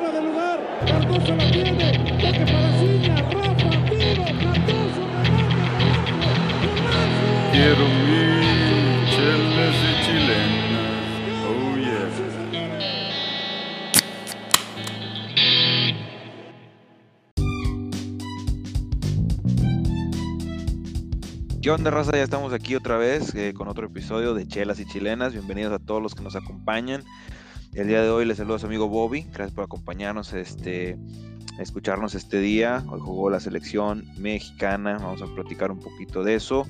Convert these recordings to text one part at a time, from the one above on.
fuera de lugar. Cardoso la tiene. Toque para Ciña. Rafa, tiro. Cardoso, remate. Quiero mi chelas y chilenas. Oh yeah. ¿Qué onda, raza? Ya estamos aquí otra vez eh, con otro episodio de Chelas y Chilenas. Bienvenidos a todos los que nos acompañan. El día de hoy les saludo a su amigo Bobby. Gracias por acompañarnos, este, escucharnos este día. Hoy jugó la selección mexicana. Vamos a platicar un poquito de eso.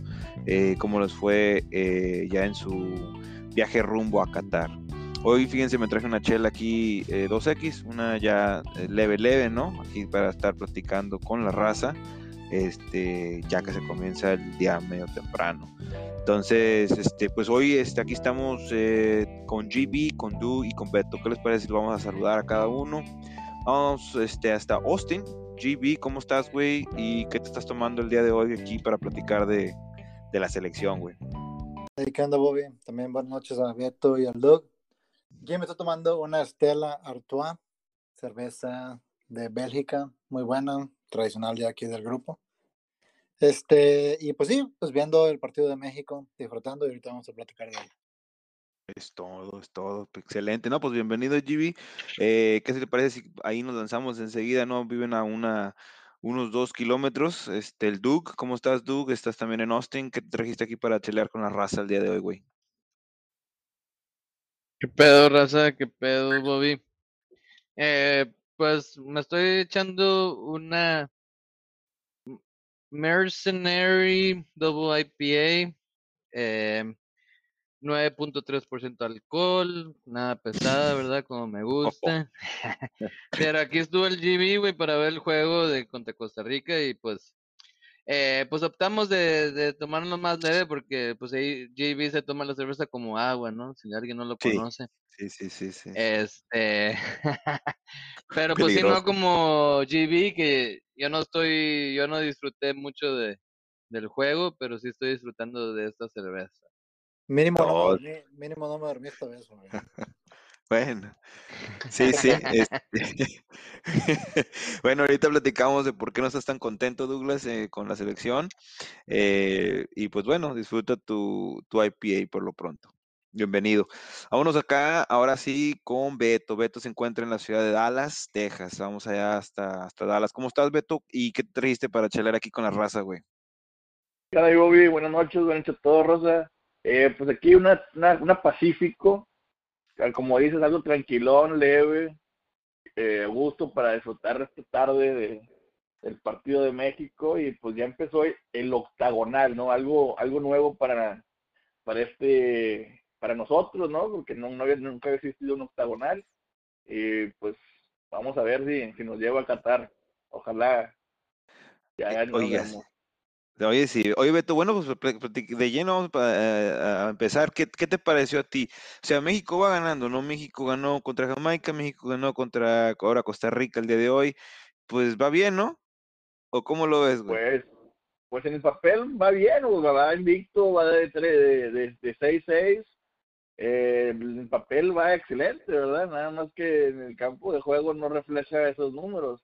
eh, cómo les fue eh, ya en su viaje rumbo a Qatar. Hoy, fíjense, me traje una chela aquí eh, 2X, una ya eh, leve, leve, ¿no? Aquí para estar platicando con la raza este, ya que se comienza el día medio temprano. Entonces, este, pues hoy este, aquí estamos eh, con GB, con Du y con Beto. ¿Qué les parece si vamos a saludar a cada uno? Vamos este, hasta Austin. GB, ¿cómo estás, güey? ¿Y qué te estás tomando el día de hoy aquí para platicar de, de la selección, güey? Hey, ¿qué onda, Bobby? También buenas noches a Beto y al Doug. Aquí me estoy tomando una Stella Artois, cerveza de Bélgica, muy buena, tradicional de aquí del grupo. Este, y pues sí, pues viendo el partido de México, disfrutando, y ahorita vamos a platicar de él. Es todo, es todo. Excelente. No, pues bienvenido, GB. Eh, ¿qué se te parece si ahí nos lanzamos enseguida, no? Viven a una, unos dos kilómetros. Este, el Doug, ¿cómo estás, Doug? Estás también en Austin. ¿Qué te trajiste aquí para chelear con la raza el día de hoy, güey? ¿Qué pedo, raza? ¿Qué pedo, Bobby? Eh, pues me estoy echando una Mercenary Double IPA, eh, 9.3% alcohol, nada pesada, ¿verdad? Como me gusta. Pero aquí estuvo el GB, güey, para ver el juego de contra Costa Rica y pues, eh, pues optamos de, de tomarlo más leve porque pues ahí GB se toma la cerveza como agua, ¿no? Si alguien no lo Sí. conoce. Sí, sí, sí, sí. Este, pero pues sí, no como GB, que yo no estoy, yo no disfruté mucho de, del juego, pero sí estoy disfrutando de esta cerveza. Mínimo, no, dormí, mínimo no me dormí esta vez, güey. Bueno, sí, sí. este, Bueno, ahorita platicamos de por qué no estás tan contento, Douglas, eh, con la selección. Eh, y pues bueno, disfruta tu, tu IPA por lo pronto. Bienvenido. Vámonos acá, ahora sí, con Beto. Beto se encuentra en la ciudad de Dallas, Texas. Vamos allá hasta, hasta Dallas. ¿Cómo estás, Beto? ¿Y qué te trajiste para chelar aquí con la raza, güey? ¿Qué onda, Bobby? Buenas noches, buenas noches a todos, Rosa. Eh, pues aquí una, una, una Pacífico, como dices, algo tranquilón, leve, eh, gusto para disfrutar esta tarde de, del partido de México y pues ya empezó el octagonal, ¿no? Algo, algo nuevo para, para este, para nosotros, ¿no? Porque no, no había, nunca había existido un octagonal y pues vamos a ver si, si nos lleva a Qatar. Ojalá ya nos Oigas, vemos. Oye, sí. Oye, Beto, bueno, pues de lleno vamos pa- a, empezar. ¿Qué, qué te pareció a ti? O sea, México va ganando, ¿no? México ganó contra Jamaica, México ganó contra ahora Costa Rica el día de hoy. Pues va bien, ¿no? ¿O cómo lo ves, güey? Pues, pues en el papel va bien, sea, va invicto, va de, tre- de, de, de 6-6. Eh, en el papel va excelente, ¿verdad? Nada más que en el campo de juego no refleja esos números.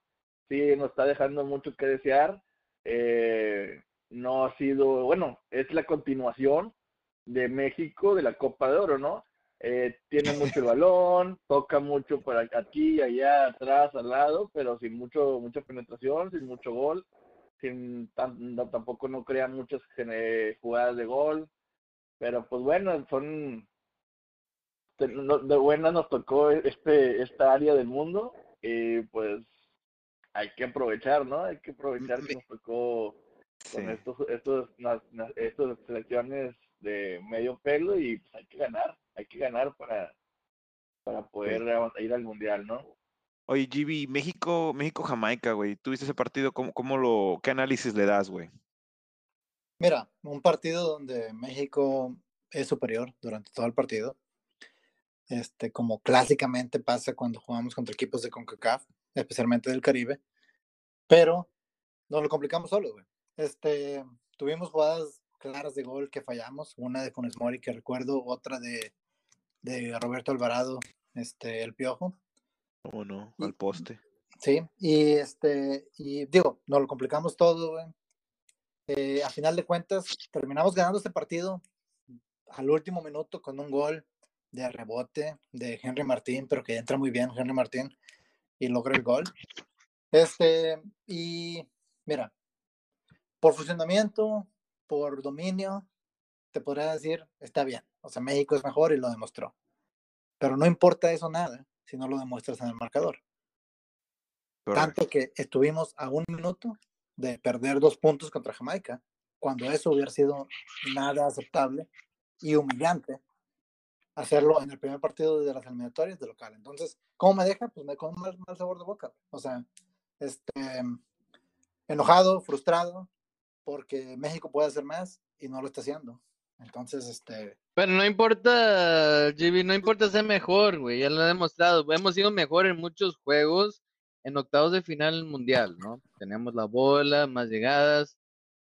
Sí, nos está dejando mucho que desear. Eh, no ha sido, bueno, es la continuación de México de la Copa de Oro, ¿no? Eh, tiene mucho el balón, toca mucho por aquí, allá, atrás, al lado, pero sin mucho mucha penetración, sin mucho gol sin tan- no- tampoco no crean muchas eh, jugadas de gol pero pues bueno son de buena nos tocó este esta área del mundo y pues hay que aprovechar no hay que aprovechar que nos tocó Sí. con estos estos estas selecciones de medio pelo y pues hay que ganar hay que ganar para para poder ir al mundial no Oye, GB, México, México-Jamaica, güey. ¿Tuviste ese partido? ¿Cómo, cómo lo, qué análisis le das, güey? Mira, un partido donde México es superior durante todo el partido. Este, como clásicamente pasa cuando jugamos contra equipos de CONCACAF, especialmente del Caribe. Pero nos lo complicamos solos, güey. Este, tuvimos jugadas claras de gol que fallamos, una de Funes Mori que recuerdo, otra de, de Roberto Alvarado, este, el Piojo. ¿Cómo no? Al poste. Sí, y este, y digo, nos lo complicamos todo, güey. Eh, a final de cuentas, terminamos ganando este partido al último minuto con un gol de rebote de Henry Martín, pero que entra muy bien Henry Martín y logra el gol. Este, y mira, por funcionamiento, por dominio, te podría decir, está bien. O sea, México es mejor y lo demostró. Pero no importa eso nada si no lo demuestras en el marcador. Correcto. Tanto que estuvimos a un minuto de perder dos puntos contra Jamaica, cuando eso hubiera sido nada aceptable y humillante hacerlo en el primer partido de las eliminatorias de local. Entonces, ¿cómo me deja? Pues me con un mal, mal sabor de boca. O sea, este, enojado, frustrado, porque México puede hacer más y no lo está haciendo. Entonces, este, Pero no importa, GB, no importa ser mejor, güey, ya lo he demostrado. Hemos sido mejor en muchos juegos en octavos de final mundial, ¿no? Tenemos la bola, más llegadas,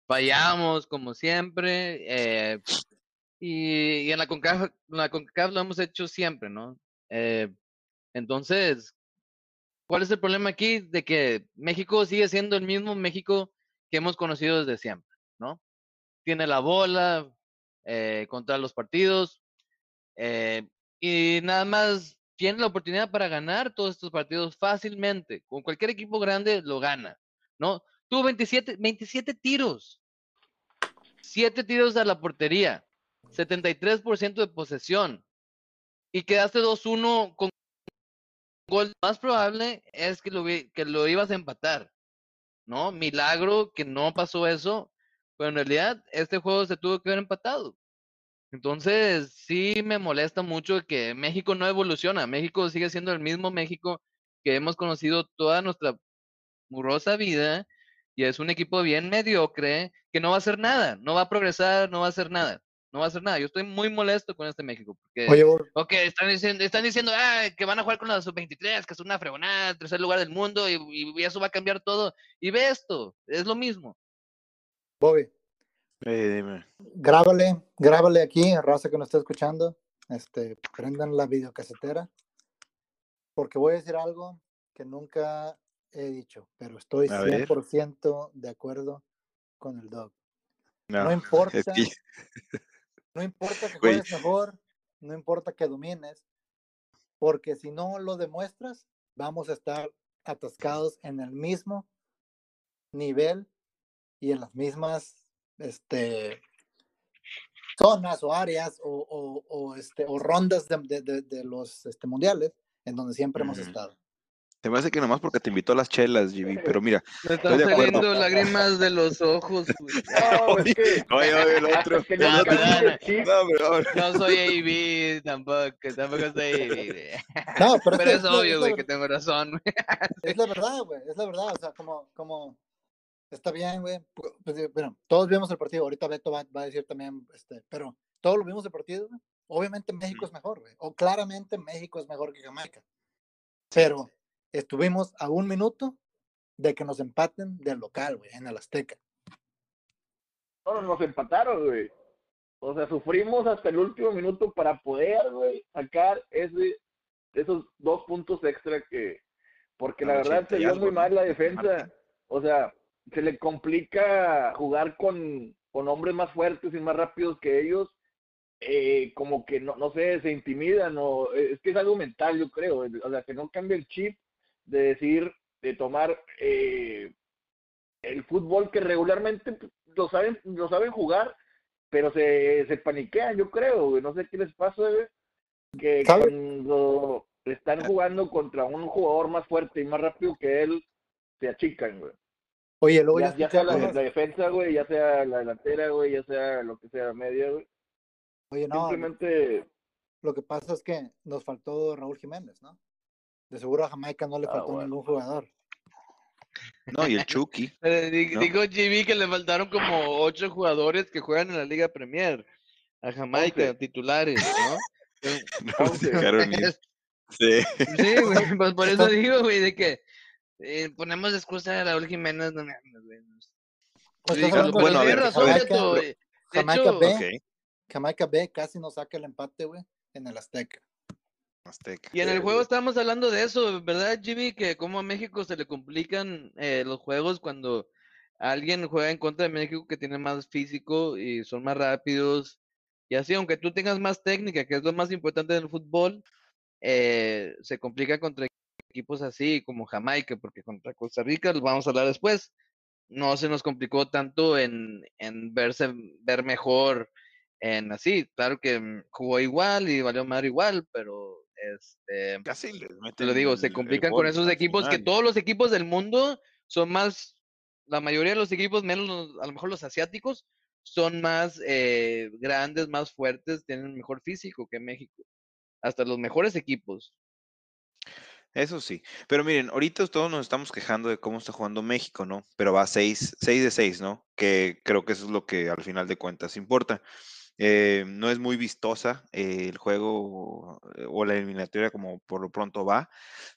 fallamos como siempre, eh, y, y en la CONCACAF, la CONCACAF lo hemos hecho siempre, ¿no? Eh, entonces, ¿cuál es el problema aquí? De que México sigue siendo el mismo México que hemos conocido desde siempre, ¿no? Tiene la bola, eh, contra los partidos eh, y nada más tiene la oportunidad para ganar todos estos partidos fácilmente. Con cualquier equipo grande lo gana, ¿no? Tuvo 27, 27 tiros, 7 tiros a la portería, 73% de posesión y quedaste 2-1 con gol. Más probable es que lo, que lo ibas a empatar, ¿no? Milagro que no pasó eso, pero en realidad este juego se tuvo que haber empatado. Entonces, sí me molesta mucho que México no evoluciona. México sigue siendo el mismo México que hemos conocido toda nuestra murosa vida y es un equipo bien mediocre que no va a hacer nada, no va a progresar, no va a hacer nada, no va a hacer nada. Yo estoy muy molesto con este México porque oye, Bor, Ok, están diciendo, están diciendo ah, que van a jugar con la sub-23, que es una fregonada, tercer lugar del mundo, y, y eso va a cambiar todo. Y ve esto, es lo mismo. Bobby, Eh, dime. grábale, grábale aquí, raza que nos está escuchando, este, prendan la videocasetera, porque voy a decir algo que nunca he dicho, pero estoy A ver. 100% de acuerdo con el dog. No, No importa, no importa que Güey. juegues mejor, no importa que domines, porque si no lo demuestras, vamos a estar atascados en el mismo nivel y en las mismas este, zonas o áreas o, o- o, este, o rondas de, de- de- de los este, mundiales en donde siempre hemos estado. Se me hace que nomás porque te invitó a las chelas, GB, pero mira. Me están de acuerdo. saliendo lágrimas de los ojos. güey. No, es que. Oye, oye, el otro. que No, no. No, pero- No soy AB tampoco, tampoco soy AB. No, pero, Pero es, obvio, güey, que tengo razón. güey. es la verdad, güey, es la verdad, o sea, como, como, está bien, güey, pu- pues, eh, bueno, todos vimos el partido, ahorita Beto va, va a decir también, este, pero todos lo vimos el partido, güey. obviamente México es mejor, güey, o claramente México es mejor que Jamaica, pero estuvimos a un minuto de que nos empaten del local, güey, en el Azteca. No, nos empataron, güey. O sea, sufrimos hasta el último minuto para poder, güey, sacar ese, esos dos puntos extra que... Porque la verdad 80 se algo, muy mal la defensa. O sea, se le complica jugar con, con hombres más fuertes y más rápidos que ellos. Eh, como que, no, no sé, se intimidan o... Es que es algo mental, yo creo. O sea, que no cambia el chip de decir, de tomar... Eh, el fútbol que regularmente pues, lo saben, lo saben jugar, pero se, se paniquean, yo creo, güey. No sé qué les pasa, güey. Que ¿Sabe? cuando están jugando contra un jugador más fuerte y más rápido que él, se achican, güey. Oye, luego Ya, ya, sea la, la defensa, güey, ya sea la delantera, güey, ya sea lo que sea media, güey. oye, no, Simplemente, lo que pasa es que nos faltó Raúl Jiménez, ¿no? De seguro a Jamaica no le Ah, faltó bueno. ningún jugador. No, y el Chucky. Eh, ¿No? Dijo GB que le faltaron como ocho jugadores que juegan en la Liga Premier. A Jamaica, titulares, ¿no? Eh, No los Once. dejaron ir. Sí. Sí, güey, pues por eso digo, güey, de que eh, ponemos de excusa a Raúl Jiménez, no mames, güey. Pues Sí, bueno, a de ver, razón, a ver, Beto, Jamaica, De Jamaica hecho, B. Jamaica B casi nos saca el empate, güey, en el Azteca. Azteca. Y en el Eh, juego estábamos hablando de eso, ¿verdad, Jimmy? Que como a México se le complican eh, los juegos cuando alguien juega en contra de México que tiene más físico y son más rápidos. Y así, aunque tú tengas más técnica, que es lo más importante del fútbol, eh, se complica contra equipos así como Jamaica, porque contra Costa Rica, lo vamos a hablar después, no se nos complicó tanto en, en verse, ver mejor en así. Claro que jugó igual y valió madre igual, pero este, Casi les meten lo digo, el- se complican con esos equipos que todos los equipos del mundo son más, la mayoría de los equipos, menos los- a lo mejor los asiáticos, son más eh, grandes, más fuertes, tienen mejor físico que México. Hasta los mejores equipos. Eso sí. Pero miren, ahorita todos nos estamos quejando de cómo está jugando México, ¿no? Pero va 6, 6 de 6, ¿no? Que creo que eso es lo que al final de cuentas importa. Eh, no es muy vistosa eh, el juego eh, o la eliminatoria como por lo pronto va,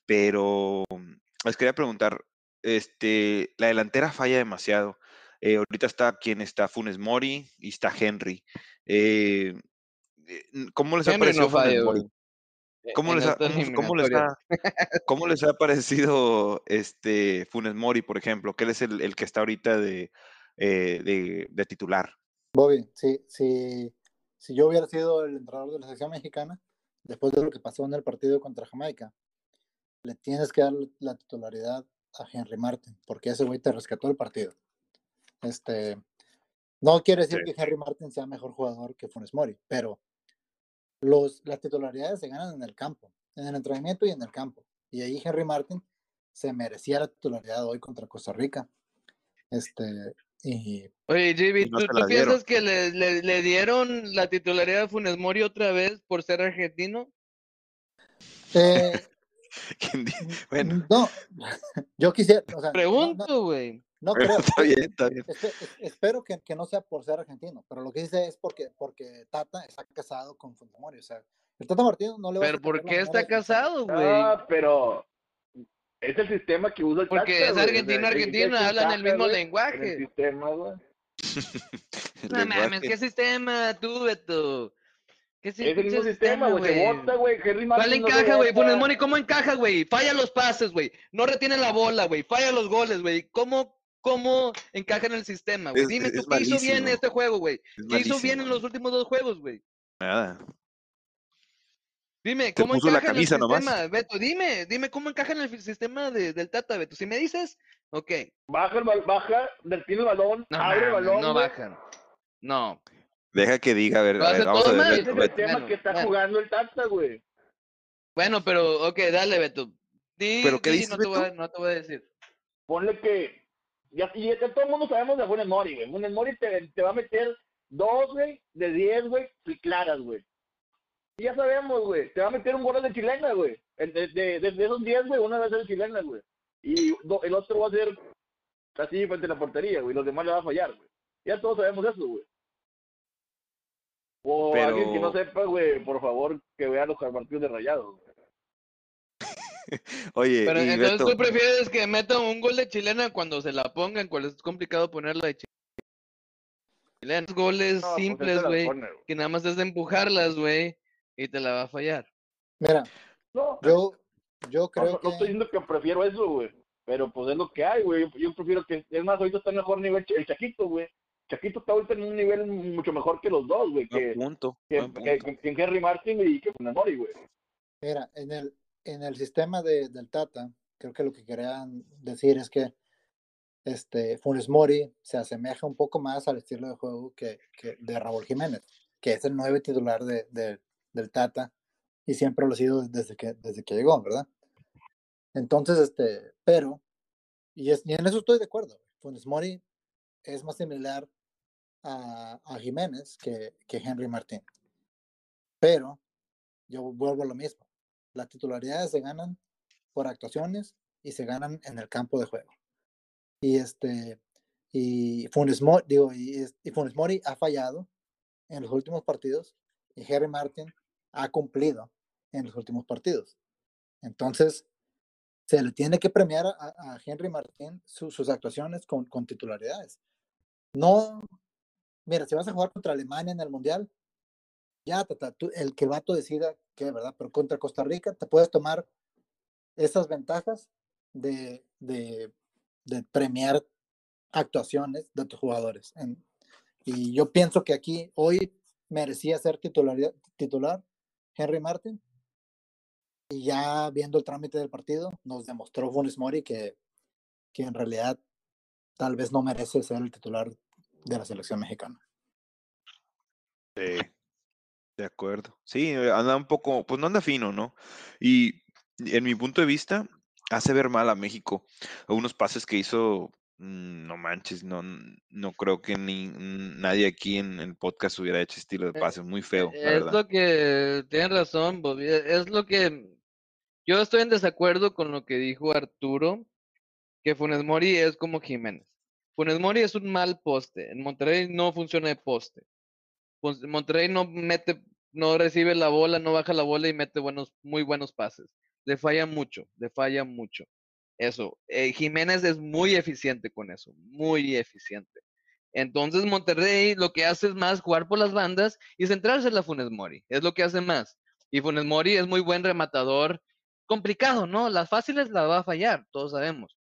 pero mm, les quería preguntar, este, la delantera falla demasiado. Eh, ahorita está quien está Funes Mori y está Henry. ¿Cómo les ha parecido no Funes Mori? e- ¿Cómo les, ha, esta cómo, cómo les eliminatoria. ha, cómo les ha parecido este Funes Mori, por ejemplo? Que él es el, el que está ahorita de, de, de titular. Bobby, sí, sí, si yo hubiera sido el entrenador de la selección mexicana, después de lo que pasó en el partido contra Jamaica, le tienes que dar la titularidad a Henry Martin, porque ese güey te rescató el partido. Este, no quiere decir Sí. que Henry Martin sea mejor jugador que Funes Mori, pero los, las titularidades se ganan en el campo, en el entrenamiento y en el campo. Y ahí Henry Martin se merecía la titularidad hoy contra Costa Rica. Este, y Oye, Jimmy, no ¿tú, piensas que le, le- le dieron la titularidad a Funes Mori otra vez por ser argentino? eh, ¿Quién di- Bueno, No, yo quisiera, o sea, Pregunto, güey. no creo. está bien, está bien. Espe- es- espero que, que no sea por ser argentino, pero lo que dice es porque, porque Tata está casado con Funtamori. O sea, el Tata Martino no le va a ¿Pero por qué está casado, güey? Ah, pero es el sistema que usa el Porque Tata, es güey, o sea, argentino, argentino, hablan el mismo En el lenguaje. sistema, güey. No mames, lenguaje- ¿qué sistema tú, Beto? ¿Qué si- Es el mismo sistema, güey. Encaja, güey? Funes Mori, ¿cómo encaja, güey? Falla los pases, güey. No retiene la bola, güey. Falla los goles, güey. ¿Cómo, ¿Cómo encaja en el sistema, güey? Dime es- tú, es ¿qué hizo bien en malísimo. este juego, güey? ¿Qué hizo bien malísimo, en los últimos dos juegos, güey? Nada. Dime, ¿cómo puso la encaja en el camisa nomás. sistema, Beto? Dime, dime cómo encaja en el sistema de- del Tata, Beto. Si me dices, ok. Baja, el, baja, detiene el balón, No, abre el balón. no bajan. No. Deja que diga, a ver, a ver, vamos a ver. Beto, es el Beto. tema Bueno, que está bueno. jugando el Tata, güey. Bueno, pero, ok, dale, Beto. Di, ¿Pero qué di, dices, no te, voy a, no te voy a decir. Ponle que. Ya, y ya todo el mundo sabemos de Funes Mori, güey. Funes Mori te, te va a meter dos, güey, de diez, güey, y claras, güey. Y ya sabemos, güey. Te va a meter un gol de chilena, güey. El De, de, esos diez, güey, una va a ser chilena, güey. Y do- el otro va a ser así frente a la portería, güey. Los demás le va a fallar, güey. Ya todos sabemos eso, güey. O Pero- alguien que no sepa, güey, por favor, que vea los partidos de rayados. güey. Oye, Pero y entonces Beto, tú prefieres que meta un gol de chilena cuando se la pongan, cuando es complicado ponerla de chilena. Goles No, pues, simples, güey. que nada más es de empujarlas, güey, y te la va a fallar. Mira, No, yo, yo creo no, no estoy que diciendo que prefiero eso, güey. Pero pues es lo que hay, güey. Yo, yo prefiero que. Es más, ahorita está en mejor nivel el Chaquito, güey. Chaquito está ahorita en un nivel mucho mejor que los dos, güey. buen Que, punto, que, que, que- que Henry Martin y que Funes Mori, güey. Mira, en el, en el sistema de, del Tata, creo que lo que querían decir es que este, Funes Mori se asemeja un poco más al estilo de juego que, que de Raúl Jiménez, que es el nueve titular de, de- del Tata y siempre lo ha sido desde que, desde que llegó, ¿verdad? Entonces, este, pero, y, es, en eso estoy de acuerdo, Funes Mori es más similar a, Jiménez que, que Henry Martín. Pero yo vuelvo a lo mismo. Las titularidades se ganan por actuaciones y se ganan en el campo de juego. Y este y Funes Mori, digo, y, es- y Funes Mori ha fallado en los últimos partidos y Harry Martin ha cumplido en los últimos partidos. Entonces, se le tiene que premiar a, a Henry Martin su- sus actuaciones con, con titularidades. No, mira, si vas a jugar contra Alemania en el Mundial, ya, tata, tú- el que el vato decida qué, ¿verdad? Pero contra Costa Rica te puedes tomar esas ventajas de, de, de premiar actuaciones de tus jugadores. En- y yo pienso que aquí hoy merecía ser titularidad- titular Henry Martin. Y ya viendo el trámite del partido, nos demostró Funes Mori que, que en realidad tal vez no merece ser el titular de la selección mexicana. Sí, de acuerdo. Sí, anda un poco, pues no anda fino, ¿no? Y en mi punto de vista, hace ver mal a México. Unos pases que hizo, no manches, no, no creo que ni mm, nadie aquí en el podcast hubiera hecho estilo de Eh, pase, muy feo, la Es verdad. lo que, tienen razón, Bobby, e- es lo que, yo estoy en desacuerdo con lo que dijo Arturo, que Funes Mori es como Jiménez. Funes Mori es un mal poste, en Monterrey no funciona de poste. Pues Monterrey no mete, no recibe la bola, no baja la bola y mete buenos, muy buenos pases. Le falla mucho, le falla mucho. Eso, eh, Jiménez es muy eficiente con eso, muy eficiente. Entonces Monterrey lo que hace es más jugar por las bandas y centrarse en la Funes Mori, es lo que hace más. Y Funes Mori es muy buen rematador, complicado, ¿no? Las fáciles las va a fallar, todos sabemos.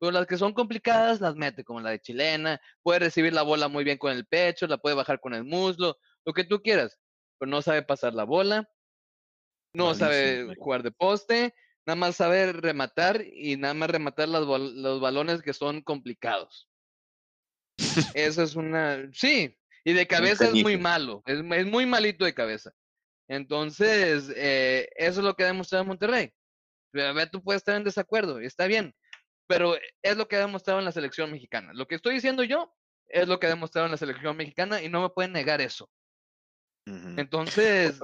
Pero las que son complicadas las mete, como la de chilena, puede recibir la bola muy bien con el pecho, la puede bajar con el muslo, lo que tú quieras, pero no sabe pasar la bola, no sabe jugar de poste, nada más sabe rematar y nada más rematar las los balones que son complicados. Eso es una, sí, y de cabeza es muy malo, es, es muy malito de cabeza. Entonces, eh, eso es lo que ha demostrado Monterrey. A ver, tú puedes estar en desacuerdo, está bien, pero es lo que ha demostrado en la selección mexicana. Lo que estoy diciendo yo es lo que ha demostrado en la selección mexicana y no me pueden negar eso. Entonces,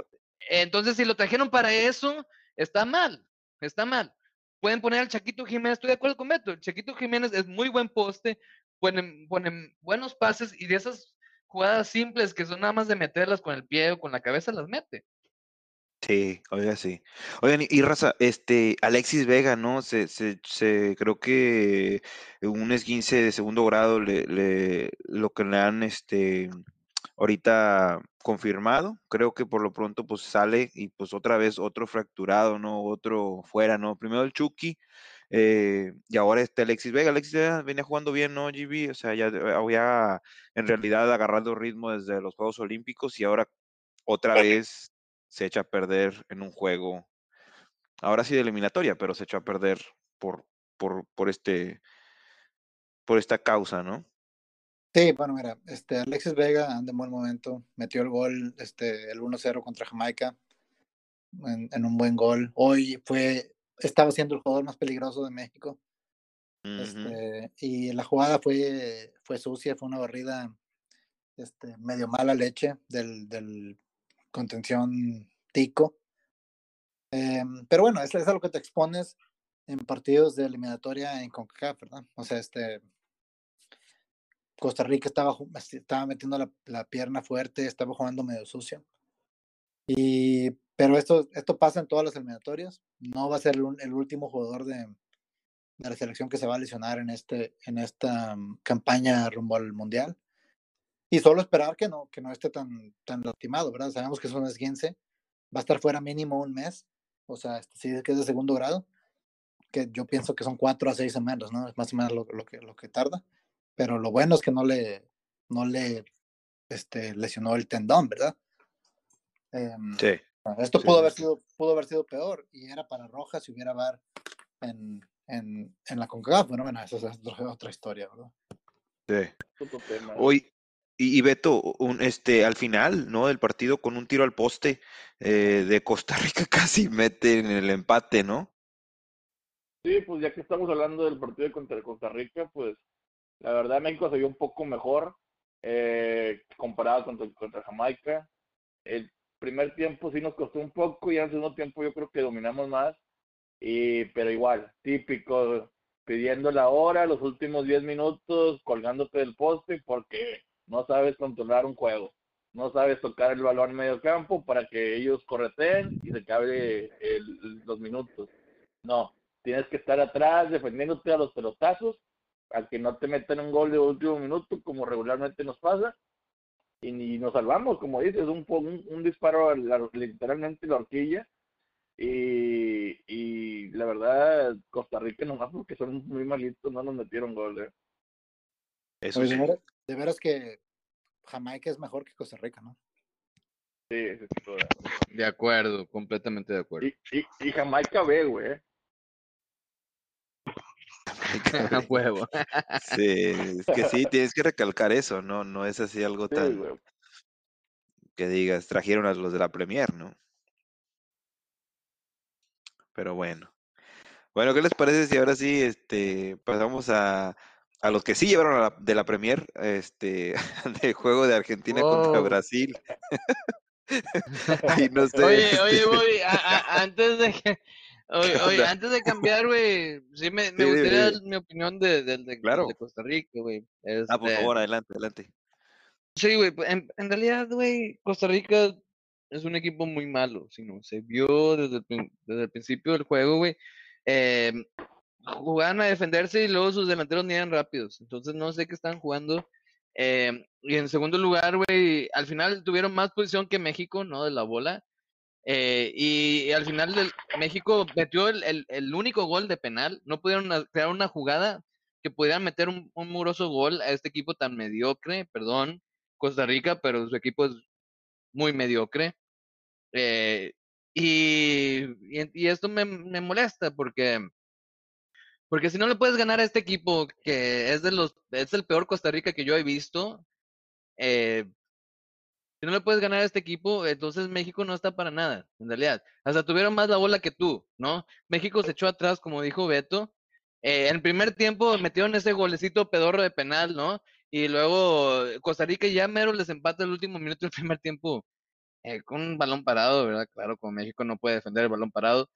entonces si lo trajeron para eso, está mal, está mal. Pueden poner al Chaquito Jiménez, estoy de acuerdo con Beto, el Chaquito Jiménez es muy buen poste, ponen, buenos pases y de esas jugadas simples que son nada más de meterlas con el pie o con la cabeza, las mete. Sí, oiga, sí. Oigan, y, y raza, este, Alexis Vega, ¿no? Se, se, se, creo que un esguince de segundo grado le, lo que le han, este, ahorita confirmado. Creo que por lo pronto, pues sale y pues otra vez otro fracturado, ¿no? Otro fuera, ¿no? Primero el Chucky, eh, y ahora este Alexis Vega. Alexis Vega venía jugando bien, ¿no, GB? O sea, ya había en realidad agarrado ritmo desde los Juegos Olímpicos y ahora otra vez se echa a perder en un juego, ahora sí de eliminatoria, pero se echó a perder por, por, por este, por esta causa, ¿no? Sí, bueno, mira, este Alexis Vega anda en buen momento, metió el gol, este, el 1-0 contra Jamaica, en, en un buen gol. Hoy fue, estaba siendo el jugador más peligroso de México. Ujú. Este, y la jugada fue, fue sucia, fue una barrida este, medio mala leche del, del contención tico. Em, pero bueno, es, es a lo que te expones en partidos de eliminatoria en CONCACAF, ¿verdad? O sea, este Costa Rica estaba, estaba metiendo la, pierna fuerte, estaba jugando medio sucio. Y, pero esto, esto pasa en todas las eliminatorias. No va a ser el, último jugador de, la selección que se va a lesionar en, este, en esta mm, campaña rumbo al Mundial. Y solo esperar que no, que no esté tan, tan lastimado, ¿verdad? Sabemos que es un esguince, va a estar fuera mínimo un mes, o sea, este, si es que es de segundo grado, que yo pienso que son cuatro a seis semanas, ¿no? Es más o menos lo que, lo que tarda. Pero lo bueno es que no le, no le este, lesionó el tendón, ¿verdad? Em, Sí. esto Sí, pudo sí, haber sido, pudo haber sido peor y era para Rojas si hubiera VAR en, en, en la CONCACAF. Bueno, bueno, esa es otra, otra historia, ¿verdad? Sí. Otro tema. Hoy, y, y Beto, un, este, al final, ¿no? Del partido con un tiro al poste eh, de Costa Rica casi mete en el empate, ¿no? Sí, pues ya que estamos hablando del partido contra Costa Rica, pues la verdad México se vio un poco mejor eh, comparado contra, contra Jamaica. El primer tiempo sí nos costó un poco y el segundo tiempo yo creo que dominamos más. Y, pero igual, típico, pidiendo la hora, los últimos 10 minutos, colgándote del poste porque no sabes controlar un juego. No sabes tocar el balón en medio campo para que ellos correteen y se acabe el- los minutos. No, tienes que estar atrás defendiéndote a los pelotazos, a que no te metan un gol de último minuto como regularmente nos pasa. y, y nos salvamos, como dices, un, un, un disparo a la- literalmente la horquilla. Y, y la verdad, Costa Rica nomás porque son muy malitos, no nos metieron gol. ¿eh? Eso Oye, sí. de, veras, de veras que Jamaica es mejor que Costa Rica, ¿no? Sí, sí, duda. De acuerdo, completamente de acuerdo. Y, y, y Jamaica B, güey. A huevo. Sí, es que sí, tienes que recalcar eso, ¿no? No es así algo Sí, tan güey. que digas, trajeron a los de la Premier, ¿no? Pero bueno. Bueno, ¿qué les parece si ahora sí este, pasamos a, a los que sí llevaron a la- de la Premier, este, del juego de Argentina contra. Brasil? Ay, no sé. Oye, este, oye, Bobby, a- a- antes de que, oye, oye, antes de cambiar, güey, sí me, me Sí, gustaría dime. dar mi opinión de, del de, Claro. de Costa Rica, güey. Ah, por Este, favor, adelante, adelante. Sí, güey, pues, en, en realidad, güey, Costa Rica es un equipo muy malo, si no, se vio desde el, desde el principio del juego, güey. eh, jugaban a defenderse y luego sus delanteros ni eran rápidos, entonces no sé qué están jugando. eh, y en segundo lugar, güey, al final tuvieron más posición que México, ¿no? De la bola. Eh, y, al final México metió el, el- único gol de penal, no pudieron crear una jugada que pudieran meter un, un muroso gol a este equipo tan mediocre, perdón, Costa Rica, pero su equipo es muy mediocre. Eh, y, y, y esto me, me molesta porque, porque si no le puedes ganar a este equipo que es de los es el peor Costa Rica que yo he visto, eh, si no le puedes ganar a este equipo, entonces México no está para nada, en realidad. Hasta tuvieron más la bola que tú, ¿no? México se echó atrás, como dijo Beto. Eh, en primer tiempo metieron ese golecito pedorro de penal, ¿no? Y luego eh, Costa Rica ya mero les empata el último minuto del primer tiempo eh, con un balón parado, ¿verdad? Claro, como México no puede defender el balón parado.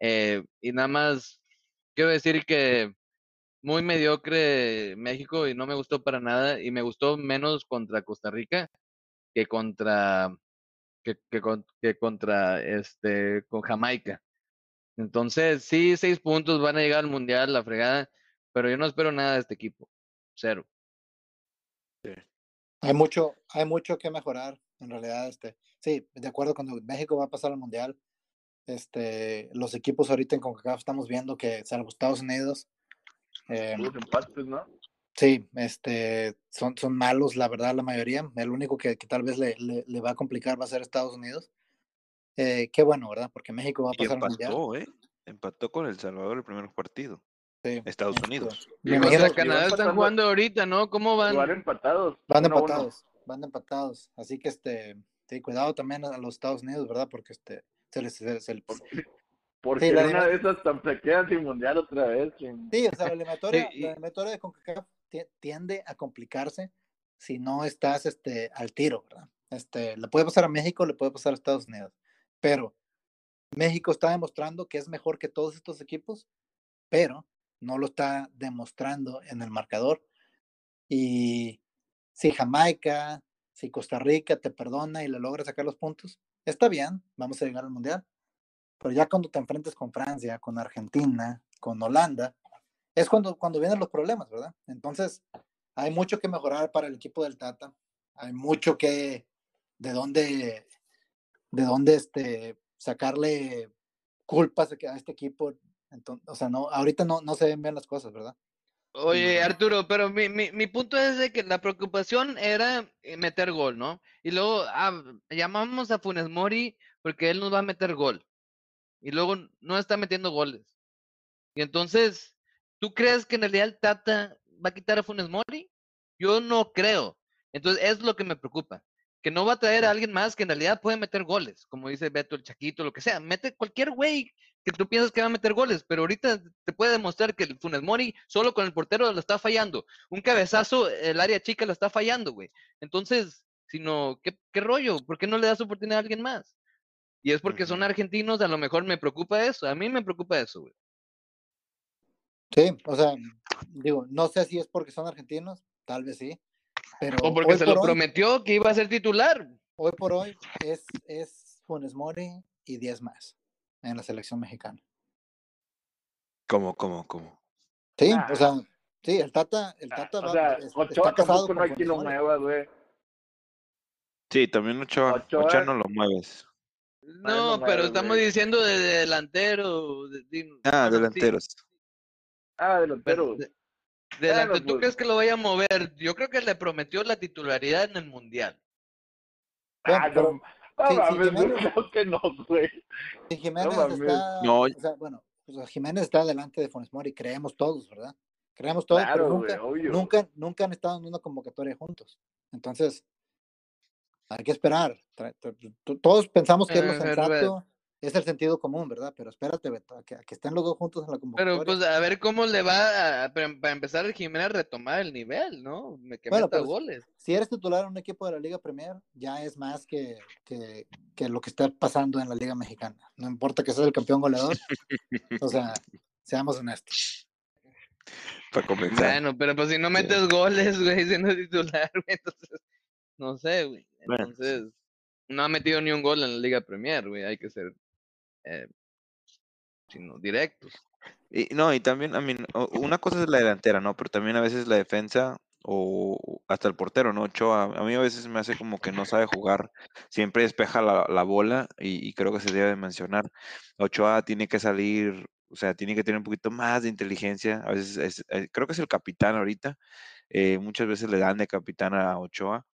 Y nada más quiero decir que muy mediocre México y no me gustó para nada y me gustó menos contra Costa Rica que contra que, que, con- que contra este con Jamaica. Entonces, sí, seis puntos van a llegar al mundial, la fregada, pero yo no espero nada de este equipo. Cero. Hay mucho, hay mucho que mejorar, en realidad, este, sí, de acuerdo cuando México va a pasar al mundial, este, los equipos ahorita en CONCACAF estamos viendo que, salvo Estados Unidos, eh, Puros empates, ¿no? Sí, este, son, son malos, la verdad, la mayoría. El único que, que tal vez le, le, le va a complicar va a ser Estados Unidos. Eh, qué bueno, ¿verdad? Porque México va a Y pasar mundial. empató, ¿eh? Empató con El Salvador el primer partido. Sí, Estados este, Unidos. Y Canadá van están pasando- jugando ahorita, ¿no? ¿Cómo Van van? empatados. van uno a uno. empatados, van empatados. Así que, este, sí, cuidado también a los Estados Unidos, ¿verdad? Porque, este, se les, se- se les- Porque Sí, la una de esas tan se quedan sin mundial otra vez. sin- Sí, o sea, la eliminatoria, Sí, y- la eliminatoria de CONCACAF tiende a complicarse si no estás este, al tiro, ¿verdad? Este, le puede pasar a México, le puede pasar a Estados Unidos, pero México está demostrando que es mejor que todos estos equipos, pero no lo está demostrando en el marcador. Y si Jamaica, si Costa Rica te perdona y le logra sacar los puntos, está bien, vamos a llegar al Mundial. Pero ya cuando te enfrentes con Francia, con Argentina, con Holanda, es cuando, cuando vienen los problemas, ¿verdad? Entonces, hay mucho que mejorar para el equipo del Tata. Hay mucho que, de dónde, de dónde este, sacarle culpas a este equipo. Entonces, o sea, no, ahorita no, no se ven bien las cosas, ¿verdad? Oye, Arturo, pero mi, mi, mi punto es de que la preocupación era eh, meter gol, ¿no? Y luego ah, llamamos a Funes Mori porque él nos va a meter gol. Y luego no está metiendo goles. Y entonces, ¿tú crees que en realidad el Tata va a quitar a Funes Mori? Yo no creo. Entonces, es lo que me preocupa. Que no va a traer a alguien más que en realidad puede meter goles, como dice Beto, el Chaquito, lo que sea. Mete cualquier güey que tú piensas que va a meter goles, pero ahorita te puede demostrar que el Funes Mori solo con el portero lo está fallando. Un cabezazo, el área chica lo está fallando, güey. Entonces, sino, ¿qué, qué rollo? ¿Por qué no le das oportunidad a alguien más? Y es porque son argentinos, a lo mejor me preocupa eso. A mí me preocupa eso, güey. Sí, o sea, digo, no sé si es porque son argentinos, tal vez sí, pero O porque se por lo hoy- prometió que iba a ser titular. hoy por hoy es, es Funes Mori y 10 más en la selección mexicana. ¿Cómo, cómo, cómo? Sí, Ah. o sea, sí, el Tata, el Ah, Tata O va, sea, es- Ochoa está casado no con hay quien lo mueva, güey. Sí, también Ochoa. Ochoa- Ochoa no lo mueves. No, no pero mueve, estamos güey. diciendo de delantero. de- de- Ah, delanteros. Ah, delantero. de- delantero, ¿Tú pues. crees que lo vaya a mover? Yo creo que le prometió la titularidad en el Mundial. Ah, no, no sí, sí, mames, Jiménez- creo que no, güey. Si Jiménez mames. está. No. O sea, bueno, sea, Jiménez está delante de Funes Mori, creemos todos, ¿verdad? Creemos todos, Claro, pero güey, nunca, obvio. nunca, nunca han estado en una convocatoria juntos. Entonces, hay que esperar. Todos pensamos que es lo Eh, sensato, es el sentido común, ¿verdad? Pero espérate, Beto, a que, a que estén los dos juntos en la convocatoria. Pero pues a ver cómo le va a, para para empezar el Jiménez a retomar el nivel, ¿no? Me que Bueno, meta pero- goles. si eres titular en un equipo de la Liga Premier, ya es más que, que, que lo que está pasando en la Liga Mexicana. No importa que seas el campeón goleador. o sea, seamos honestos. Para comenzar. Bueno, pero pues si no metes goles, güey, siendo titular, güey, entonces, no sé, güey. Bueno. Entonces, no ha metido ni un gol en la Liga Premier, güey, hay que ser eh, sino directos. Y, no, y también, a mí, una cosa es la delantera, ¿no? Pero también a veces la defensa o hasta el portero, ¿no? Ochoa, a mí a veces me hace como que no sabe jugar, siempre despeja la, la bola y, y creo que se debe de mencionar. Ochoa tiene que salir, o sea, tiene que tener un poquito más de inteligencia, a veces es- eh, creo que es el capitán ahorita, eh, muchas veces le dan de capitán a Ochoa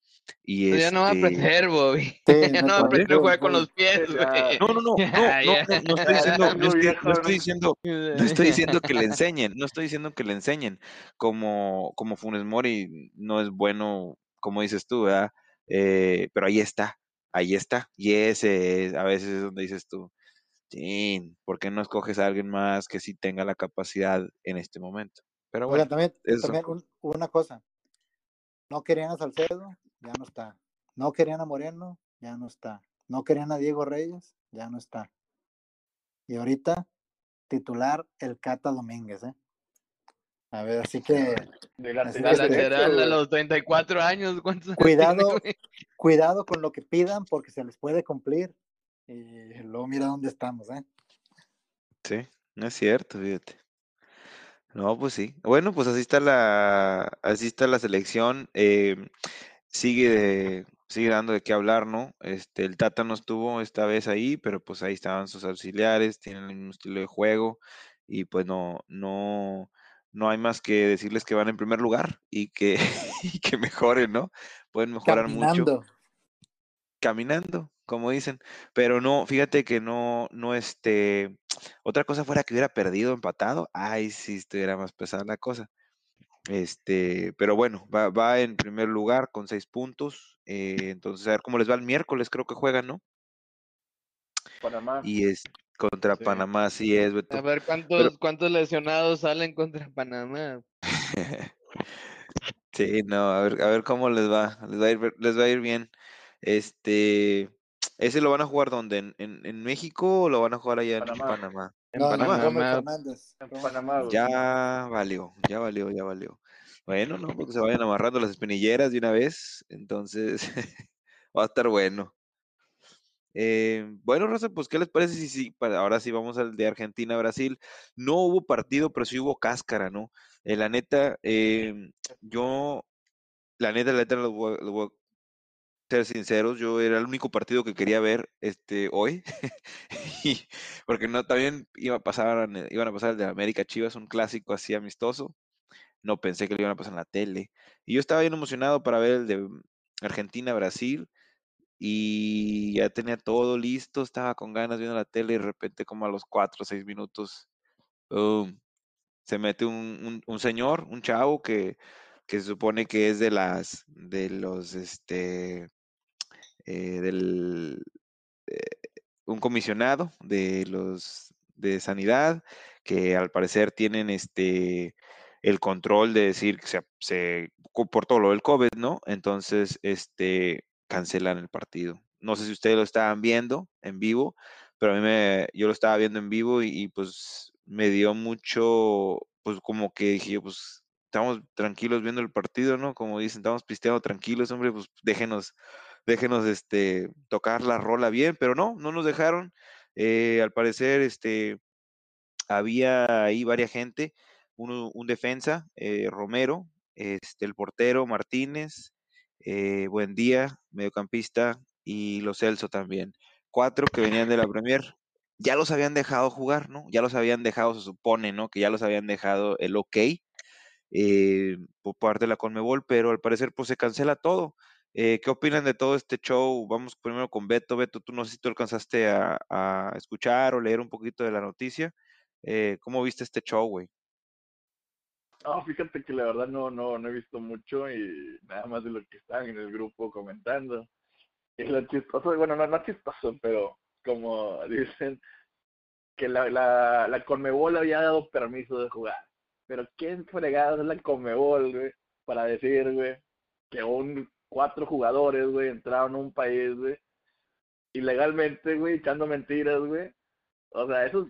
y Pero ya no va a este- aprender, Bobby. Sí, ya no va a aprender a jugar con los pies, güey. No, no, no, no, no, no, no estoy diciendo, no estoy, no estoy diciendo, no estoy diciendo que le enseñen, no estoy diciendo que le enseñen, como, como Funes Mori no es bueno, como dices tú, ¿verdad? Eh, pero ahí está, ahí está, y ese es- a veces es donde dices tú, sí, ¿por qué no escoges a alguien más que sí tenga la capacidad en este momento? Pero bueno, Oigan, también, también un- una cosa. No querían a Salcedo, ya no está. No querían a Moreno, ya no está. No querían a Diego Reyes, ya no está. Y ahorita, titular el Cata Domínguez, ¿eh? A ver, así que De La Este, lateral a los 34 años, ¿cuántos años Cuidado. güey? cuidado con lo que pidan porque se les puede cumplir. Y luego mira dónde estamos, ¿eh? Sí, no es cierto, fíjate. No, pues sí. Bueno, pues así está la, así está la selección. eh, sigue de- sigue dando de qué hablar, ¿no? Este, el Tata no estuvo esta vez ahí, pero pues ahí estaban sus auxiliares, tienen el mismo estilo de juego y pues no, no, no hay más que decirles que van en primer lugar y que, y que mejoren, ¿no? Pueden mejorar mucho Caminando. Como dicen, pero no, fíjate que no, no, este, otra cosa fuera que hubiera perdido, empatado, ay, sí, estuviera más pesada la cosa. Este, pero bueno, va, va en primer lugar con seis puntos, eh, entonces a ver cómo les va el miércoles, creo que juegan, ¿no? Panamá. Y es contra Sí. Panamá, así es, A Beto. ver cuántos, cuántos lesionados salen contra Panamá. Sí, no, a ver, a ver cómo les va, les va a ir, les va a ir bien. Este, ¿ese lo van a jugar dónde? ¿En, en, en México o lo van a jugar allá en Panamá. En No, no, Panamá. Fernández. En güey. Ya valió, ya valió, ya valió. Bueno, no, porque se vayan amarrando las espinilleras de una vez, entonces va a estar bueno. Eh, bueno, Rosa, pues, ¿qué les parece si, si para- ahora sí vamos al de Argentina-Brasil? No hubo partido, pero sí hubo cáscara, ¿no? Eh, la neta, eh, yo, la neta, la neta, lo voy, lo voy a ser sinceros, yo era el único partido que quería ver este hoy, porque no, también iba a pasar, iban a pasar el de América Chivas, un clásico así amistoso, no pensé que lo iban a pasar en la tele, y yo estaba bien emocionado para ver el de Argentina-Brasil, y ya tenía todo listo, estaba con ganas viendo la tele, y de repente como a los 4 o 6 minutos, ¡pum! se mete un, un- un señor, un chavo que, que se supone que es de las, de los, este, eh, del, eh, un comisionado de los de sanidad que al parecer tienen este el control de decir que se, se por todo lo del COVID, ¿no? Entonces, este cancelan el partido. No sé si ustedes lo estaban viendo en vivo, pero a mí me, yo lo estaba viendo en vivo y, y, pues me dio mucho, pues como que dije yo, pues estamos tranquilos viendo el partido, ¿no? Como dicen, estamos pisteando tranquilos, hombre, pues déjenos, déjenos este, tocar la rola bien, pero no, no nos dejaron. Eh, al parecer, este, había ahí varias gente, uno, un defensa, eh, Romero, este, el portero Martínez, eh, Buendía, mediocampista, y Los Celso también. Cuatro que venían de la Premier. Ya los habían dejado jugar, ¿no? Ya los habían dejado, se supone, ¿no? Que ya los habían dejado el ok eh, por parte de la Conmebol, pero al parecer pues se cancela todo. Eh, ¿Qué opinan de todo este show? Vamos primero con Beto. Beto, tú no sé si tú alcanzaste a, escuchar o leer un poquito de la noticia. Eh, ¿Cómo viste este show, güey? No, fíjate que la verdad no, no, no he visto mucho y nada más de lo que están en el grupo comentando. Y lo chistoso, bueno, no, no chistoso, pero como dicen que la, la, la Conmebol había dado permiso de jugar. Pero ¿quién fregado es la Conmebol, güey? Para decir, güey, que un cuatro jugadores, güey, entraron a un país, güey, ilegalmente, güey, echando mentiras, güey. O sea, eso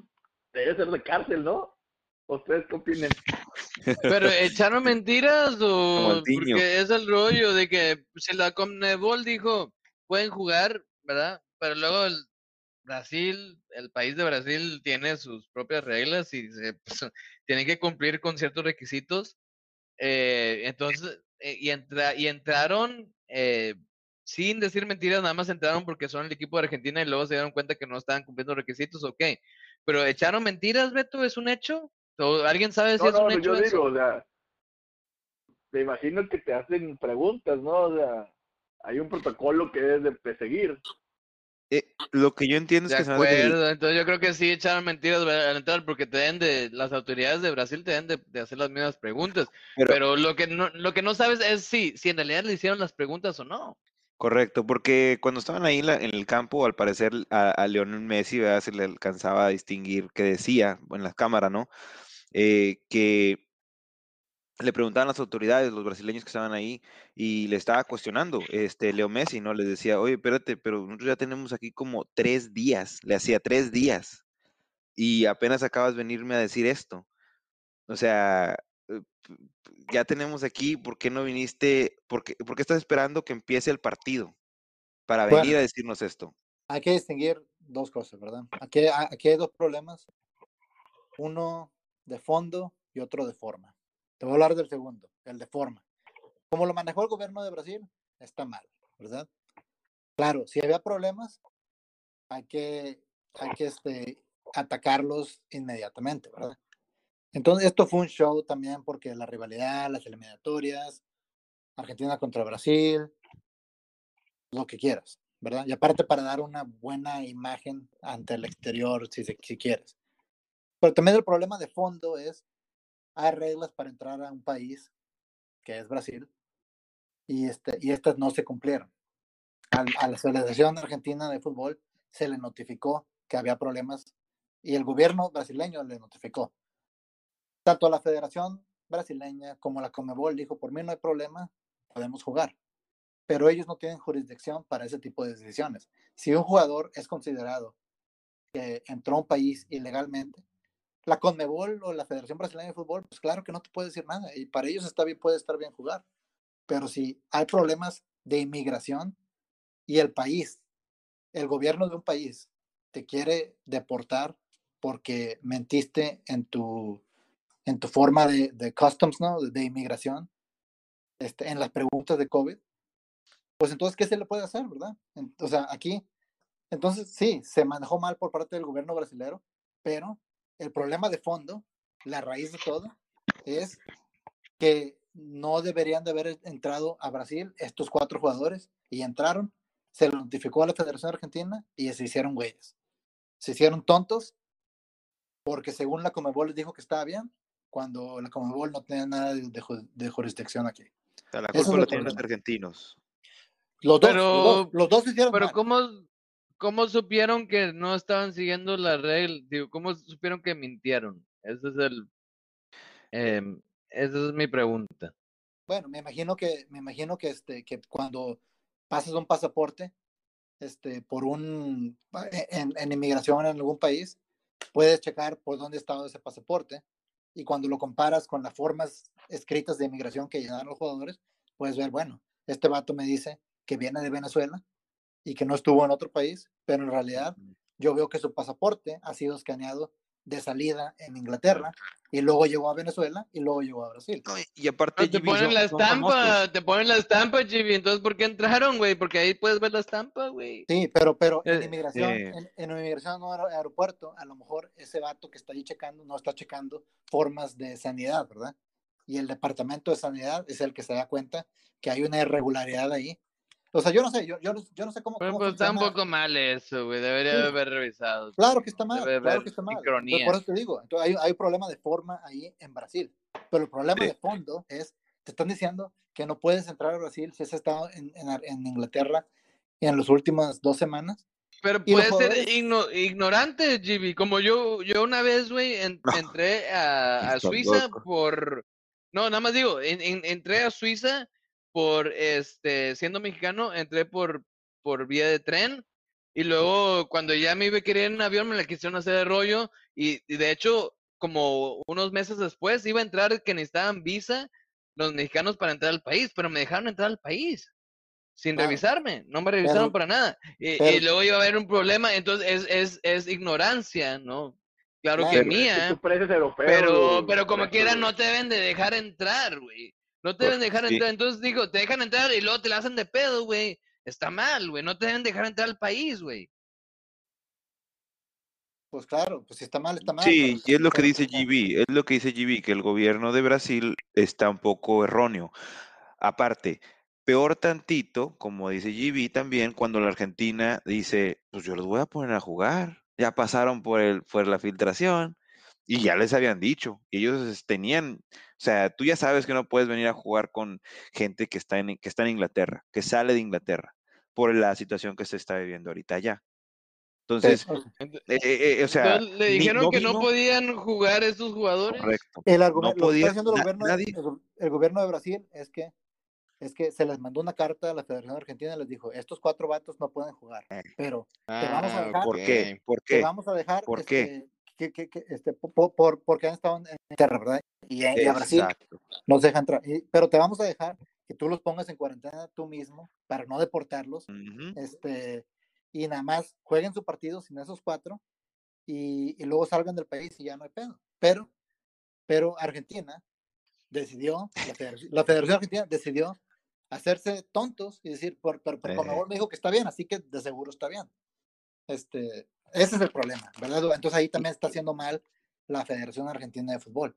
debe ser de cárcel, ¿no? ¿Ustedes qué opinan? Pero echaron mentiras o porque es el rollo de que si la Conmebol dijo pueden jugar, ¿verdad? Pero luego el Brasil, el país de Brasil tiene sus propias reglas y se, pues, tienen que cumplir con ciertos requisitos. Eh, entonces, y, entra, y entraron eh, sin decir mentiras, nada más entraron porque son el equipo de Argentina y luego se dieron cuenta que no estaban cumpliendo requisitos, ok. Pero echaron mentiras, Beto, ¿es un hecho? ¿O ¿Alguien sabe si No, es un no, hecho yo eso? digo, o sea, me imagino que te hacen preguntas, ¿no? O sea, hay un protocolo que debes de, de seguir. Eh, lo que yo entiendo es que se me hace que el- acuerdo, entonces yo creo que sí echaron mentiras al entrar porque te deben de, las autoridades de Brasil te deben de, de hacer las mismas preguntas, Pero- pero, lo que no, lo que no sabes es si, si en realidad le hicieron las preguntas o no. Correcto, porque cuando estaban ahí en, la- en el campo, al parecer a, a Lionel Messi, ¿verdad? Se le alcanzaba a distinguir que decía en la cámara, ¿no? Eh, que le preguntaban a las autoridades, los brasileños que estaban ahí, y le estaba cuestionando, este, Leo Messi, ¿no? Les decía, oye, espérate, pero nosotros ya tenemos aquí como tres días, le hacía tres días, y apenas acabas de venirme a decir esto. O sea, eh, ya tenemos aquí, ¿por qué no viniste? ¿Por qué, por qué estás esperando que empiece el partido para venir Bueno. a decirnos esto? Hay que distinguir dos cosas, ¿verdad? Aquí, aquí hay dos problemas. Uno de fondo y otro de forma. Te voy a hablar del segundo, el de forma. Como lo manejó el gobierno de Brasil, está mal, ¿verdad? Claro, si había problemas, hay que, hay que este, atacarlos inmediatamente, ¿verdad? Entonces, esto fue un show también porque la rivalidad, las eliminatorias, Argentina contra Brasil, lo que quieras, ¿verdad? Y aparte para dar una buena imagen ante el exterior, si, si quieres. Pero también el problema de fondo es, hay reglas para entrar a un país, que es Brasil, y, este, y estas no se cumplieron. Al- a la Federación Argentina de Fútbol se le notificó que había problemas y el gobierno brasileño le notificó. Tanto a la Federación Brasileña como la Comebol dijo, por mí no hay problema, podemos jugar pero ellos no tienen jurisdicción para ese tipo de decisiones. Si un jugador es considerado que entró a un país ilegalmente, la Conmebol o la Federación Brasileña de Fútbol, pues claro que no te puede decir nada y para ellos está bien, puede estar bien jugar. Pero si hay problemas de inmigración y el país, el gobierno de un país te quiere deportar porque mentiste en tu, en tu forma de, de customs, ¿no? De, inmigración, este, en las preguntas de COVID, pues entonces, ¿qué se le puede hacer, verdad? O sea, aquí, entonces sí, se manejó mal por parte del gobierno brasileño, pero el problema de fondo, la raíz de todo, es que no deberían de haber entrado a Brasil estos cuatro jugadores y entraron, se lo notificó a la Federación Argentina y se hicieron güeyes. Se hicieron tontos porque según la Comebol les dijo que estaba bien, cuando la Comebol no tenía nada de, de ju- de jurisdicción aquí. O sea, la culpa la tienen los argentinos. Los dos, los Pero- dos, los dos se hicieron Pero mal. ¿cómo, ¿cómo supieron que no estaban siguiendo la regla? Digo, ¿cómo supieron que mintieron? Ese es el... em, esa es mi pregunta. Bueno, me imagino que, me imagino que este, que cuando pasas un pasaporte, este, por un, e, en, en inmigración en algún país, puedes checar por dónde estaba ese pasaporte y cuando lo comparas con las formas escritas de inmigración que llenaron los jugadores, puedes ver, bueno, este vato me dice que viene de Venezuela y que no estuvo en otro país, pero en realidad yo veo que su pasaporte ha sido escaneado de salida en Inglaterra y luego llegó a Venezuela y luego llegó a Brasil. No, y- aparte Pero te ponen son- la son famosos. estampa, te ponen la estampa, Jimmy. Entonces, ¿por qué entraron, güey? Porque ahí puedes ver la estampa, güey. Sí, pero, pero en Eh, inmigración, eh. en, en inmigración o aer- aeropuerto, a lo mejor ese vato que está ahí checando no está checando formas de sanidad, ¿verdad? Y el departamento de sanidad es el que se da cuenta que hay una irregularidad ahí. O sea, yo no sé, yo, yo, no- yo no sé cómo. Pero cómo pues está un poco mal eso, güey. Debería Sí. haber revisado. Claro que está mal, Debe claro que está mal. por eso te digo, entonces hay, hay un problema de forma ahí en Brasil. Pero el problema Sí. de fondo es, te están diciendo que no puedes entrar a Brasil si has estado en, en, en Inglaterra en las últimas dos semanas. Pero puede ser igno- ignorante, Jimmy. Como yo, yo una vez, güey, en- entré a, a Suiza loco. por. No, nada más digo, en- en- entré a Suiza por este, siendo mexicano, entré por, por vía de tren. Y luego, cuando ya me iba a querer en avión, me la quisieron hacer de rollo. Y, y de hecho, como unos meses después, iba a entrar que necesitaban visa los mexicanos para entrar al país, pero me dejaron entrar al país sin revisarme, no me revisaron Pero- para nada. Y, luego iba a haber un problema, entonces es, es, es ignorancia, ¿no? Claro que mía, pero, pero como quiera no te deben de dejar entrar, güey. No te deben dejar sí. entrar, entonces digo, te dejan entrar y luego te la hacen de pedo, güey. Está mal, güey, no te deben dejar entrar al país, güey. Pues claro, pues si está mal, está mal. Sí, pero- y es lo que dice GB, es lo que dice GB, que el gobierno de Brasil está un poco erróneo. Aparte, peor tantito, como dice GB también, cuando la Argentina dice, pues yo los voy a poner a jugar, ya pasaron por, el, por la filtración y ya les habían dicho, ellos es- tenían, o sea, tú ya sabes que no puedes venir a jugar con gente que está en, que está en Inglaterra, que sale de Inglaterra, por la situación que se está viviendo ahorita allá. Entonces, eh, eh, eh, o sea, le ni- dijeron que no podían jugar estos jugadores. Correcto. El argumento, que podía- está haciendo el na- gobierno, nadie- el, go- el gobierno de Brasil es que es que se les mandó una carta a la Federación Argentina y les dijo, estos cuatro vatos no pueden jugar, pero vamos a Ah, dejar- ¿Por qué? ¿Por te qué? vamos a dejar ¿Por qué? este, que, que- que, este, po- por, porque han estado en Inglaterra, ¿verdad? Y, y a Brasil nos deja entrar. Pero te vamos a dejar que tú los pongas en cuarentena tú mismo para no deportarlos Ujú. este, y nada más jueguen su partido sin esos cuatro y, y luego salgan del país y ya no hay pedo. Pero, pero Argentina decidió, la Federación, la Federación Argentina decidió hacerse tontos y decir, por, pero, pero Eh. Conmebol me dijo que está bien, así que de seguro está bien. Este, ese es el problema, ¿verdad? Entonces ahí también está haciendo mal la Federación Argentina de Fútbol.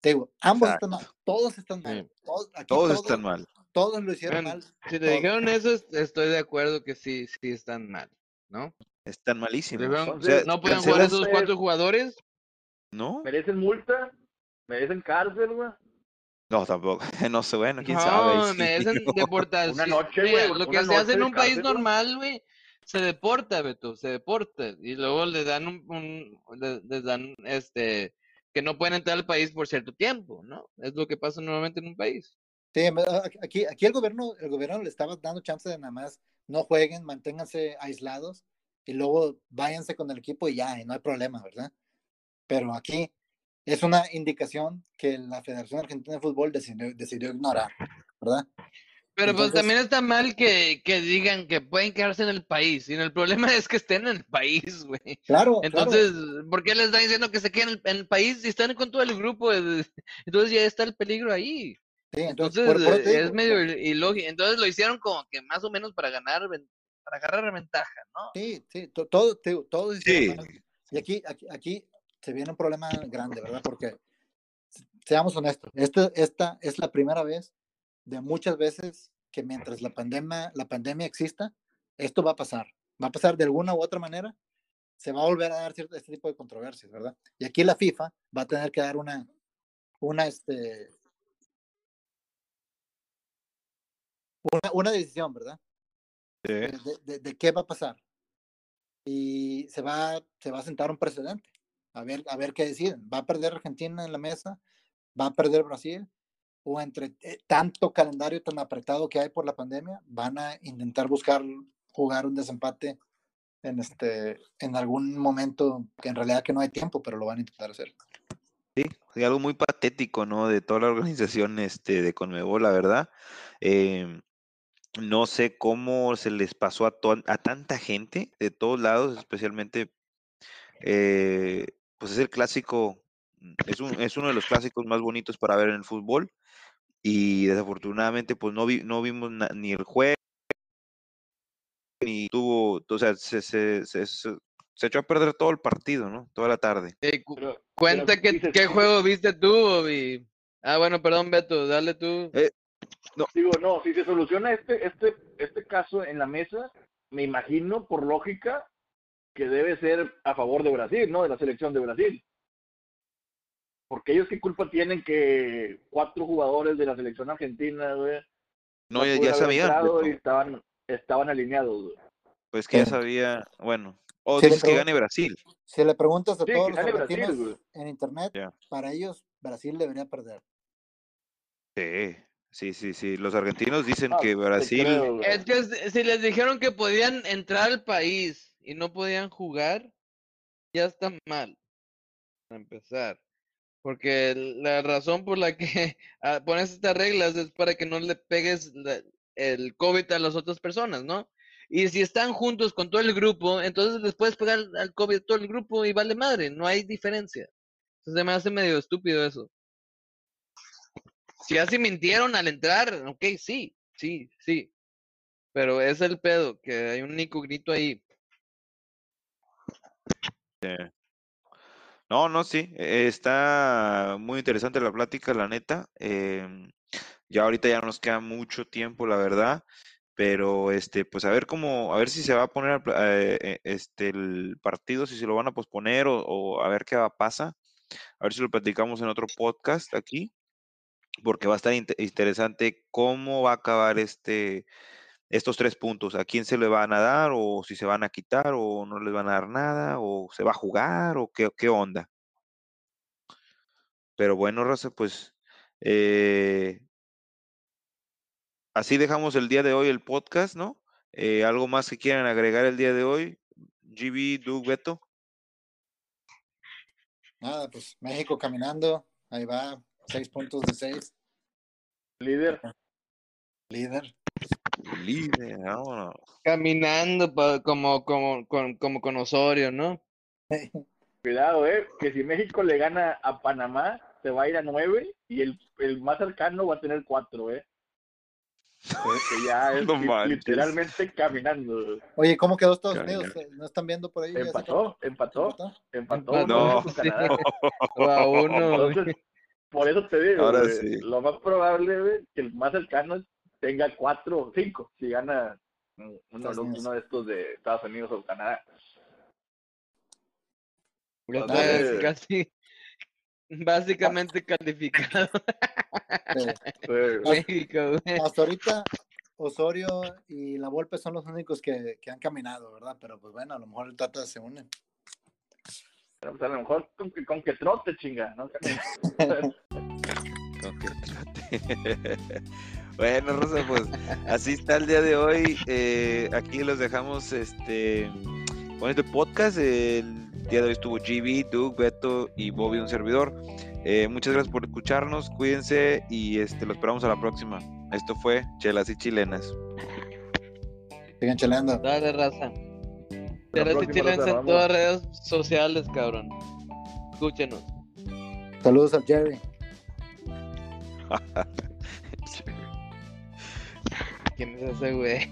Te digo, ambos están mal, todos están mal. Sí. Todos, aquí Todos todos- están mal. Todos lo hicieron Bueno, mal. Si te todos. dijeron eso, es- estoy de acuerdo que sí, sí están mal, ¿no? Están malísimos. dijeron, O sea, no pueden jugar esos cuatro jugadores. ¿No? ¿Merecen multa? ¿Merecen cárcel, güey? No, tampoco. No sé, bueno, quién sabe. No, sí. me dicen deportación. Una noche, güey, Lo que se hace en un país normal, güey, se deporta, Beto, se deporta. Y luego le dan un, un- le- les dan, este, que no pueden entrar al país por cierto tiempo, ¿no? Es lo que pasa normalmente en un país. Sí, aquí, aquí el gobierno, el gobierno le estaba dando chance de nada más no jueguen, manténganse aislados y luego váyanse con el equipo y ya, y no hay problema, ¿verdad? Pero aquí es una indicación que la Federación Argentina de Fútbol decidió, decidió ignorar, ¿verdad? Pero pues Entonces- también está mal que, que digan que pueden quedarse en el país. Y el problema es que estén en el país, güey. Claro, Entonces, ¿por qué les están diciendo que se queden en el, en el país si están con todo el grupo? Entonces ya está el peligro ahí. claro. Sí, entonces, Entonces por- por es medio ilógico. Entonces lo hicieron como que más o menos para ganar, para agarrar ventaja, ¿no? Sí, sí, to- todo, hicieron Sí. Y aquí, aquí, aquí se viene un problema grande, ¿verdad? Porque, se- seamos honestos, esto, esta es la primera vez de muchas veces que mientras la pandemia, la pandemia exista, esto va a pasar. Va a pasar de alguna u otra manera, se va a volver a dar cierto, este tipo de controversias, ¿verdad? Y aquí la FIFA va a tener que dar una, una, este, una, una decisión, ¿verdad? Sí. de, de- de- qué va a pasar. Y se va, se va a sentar un precedente. A ver, a ver qué deciden. ¿Va a perder Argentina en la mesa? ¿Va a perder Brasil? ¿O entre eh, tanto calendario tan apretado que hay por la pandemia, van a intentar buscar jugar un desempate en, este, en algún momento que en realidad que no hay tiempo, pero lo van a intentar hacer? Sí, algo muy patético, ¿no? De toda la organización este, de Conmebol, la verdad. Em, no sé cómo se les pasó a, a tanta gente de todos lados, especialmente eh, pues es el clásico, es, un, es uno de los clásicos más bonitos para ver en el fútbol y desafortunadamente pues no, vi, no vimos na- ni el juego, ni tuvo, o sea, se, se, se, se- se echó a perder todo el partido, ¿no? Toda la tarde. Cu- Pero- cuenta pero que, dices, qué juego viste tú, Bobby. Ah, bueno, perdón, Beto, dale tú. Eh, Digo, no, si se soluciona este, este, este caso en la mesa, me imagino por lógica que debe ser a favor de Brasil, ¿no? De la selección de Brasil. Porque ellos qué culpa tienen que cuatro jugadores de la selección argentina, güey, No, ya sabían, y estaban, estaban alineados, güey. pues que ya sabía, bueno, o Sí, dices que gane Brasil. Si le preguntas a Sí, todos los Brasil, argentinos en internet, para ellos Brasil debería perder. Sí, sí, sí, sí. Los argentinos dicen Ah, que Brasil, creo. Es que si si les dijeron que podían entrar al país y no podían jugar, ya está mal. Para empezar. Porque la razón por la que ah, pones estas reglas es para que no le pegues el COVID a las otras personas, ¿no? Y si están juntos con todo el grupo, entonces les puedes pegar al COVID a todo el grupo y vale madre, no hay diferencia. Entonces me hace medio estúpido eso. Si así mintieron al entrar, ok, sí, sí, sí. Pero es el pedo, que hay un incógnito ahí. No, no, sí, eh, está muy interesante la plática, la neta. em, ya ahorita ya no nos queda mucho tiempo, la verdad, pero este, pues a ver cómo, a ver si se va a poner eh, eh, este el partido, si se lo van a posponer o, a ver qué va, pasa. A ver si lo platicamos en otro podcast aquí, porque va a estar inte- interesante cómo va a acabar este estos tres puntos, a quién se le van a dar o si se van a quitar o no les van a dar nada o se va a jugar o qué, qué onda. Pero bueno, Raza, pues eh, así dejamos el día de hoy el podcast, ¿no? Eh, ¿algo más que quieran agregar el día de hoy? GB, Doug, Beto. Nada, pues México caminando, ahí va, seis puntos de seis, Líder, líder. Líder, vámonos. Caminando pa- como, como, con, como con Osorio, ¿no? cuidado, eh, que si México le gana a Panamá, se va a ir a nueve y el, el más cercano va a tener cuatro, eh. Que ya es No literalmente caminando. Oye, ¿cómo quedó Estados. Unidos? ¿No están viendo por ahí? Empató, empató, empató? empató. Empató, No. Entonces, por eso te digo, Ahora sí. lo más probable güey, que el más cercano tenga cuatro o cinco, si gana uno, uno de estos de Estados Unidos o Canadá. Entonces- casi básicamente calificado Sí. Pues, México, güey. Hasta ahorita Osorio y la Volpe son los únicos que, que han caminado, ¿verdad? Pero pues bueno, a lo mejor el Tata se une. pues, a lo mejor con, que- con que trote, chinga, ¿no? Con que trote. Bueno, Rosa, pues así está el día de hoy. Eh, aquí los dejamos este con este podcast. El día de hoy estuvo GB, Doug, Beto y Bobby, un servidor. Eh, muchas gracias por escucharnos. Cuídense y este lo esperamos a la próxima. Esto fue Chelas y Chilenas. Sigan cheleando. Dale, raza. La Chelas y chilenas en todas las redes sociales, cabrón. Escúchenos. Saludos a Jerry. ¿Quién es ese güey?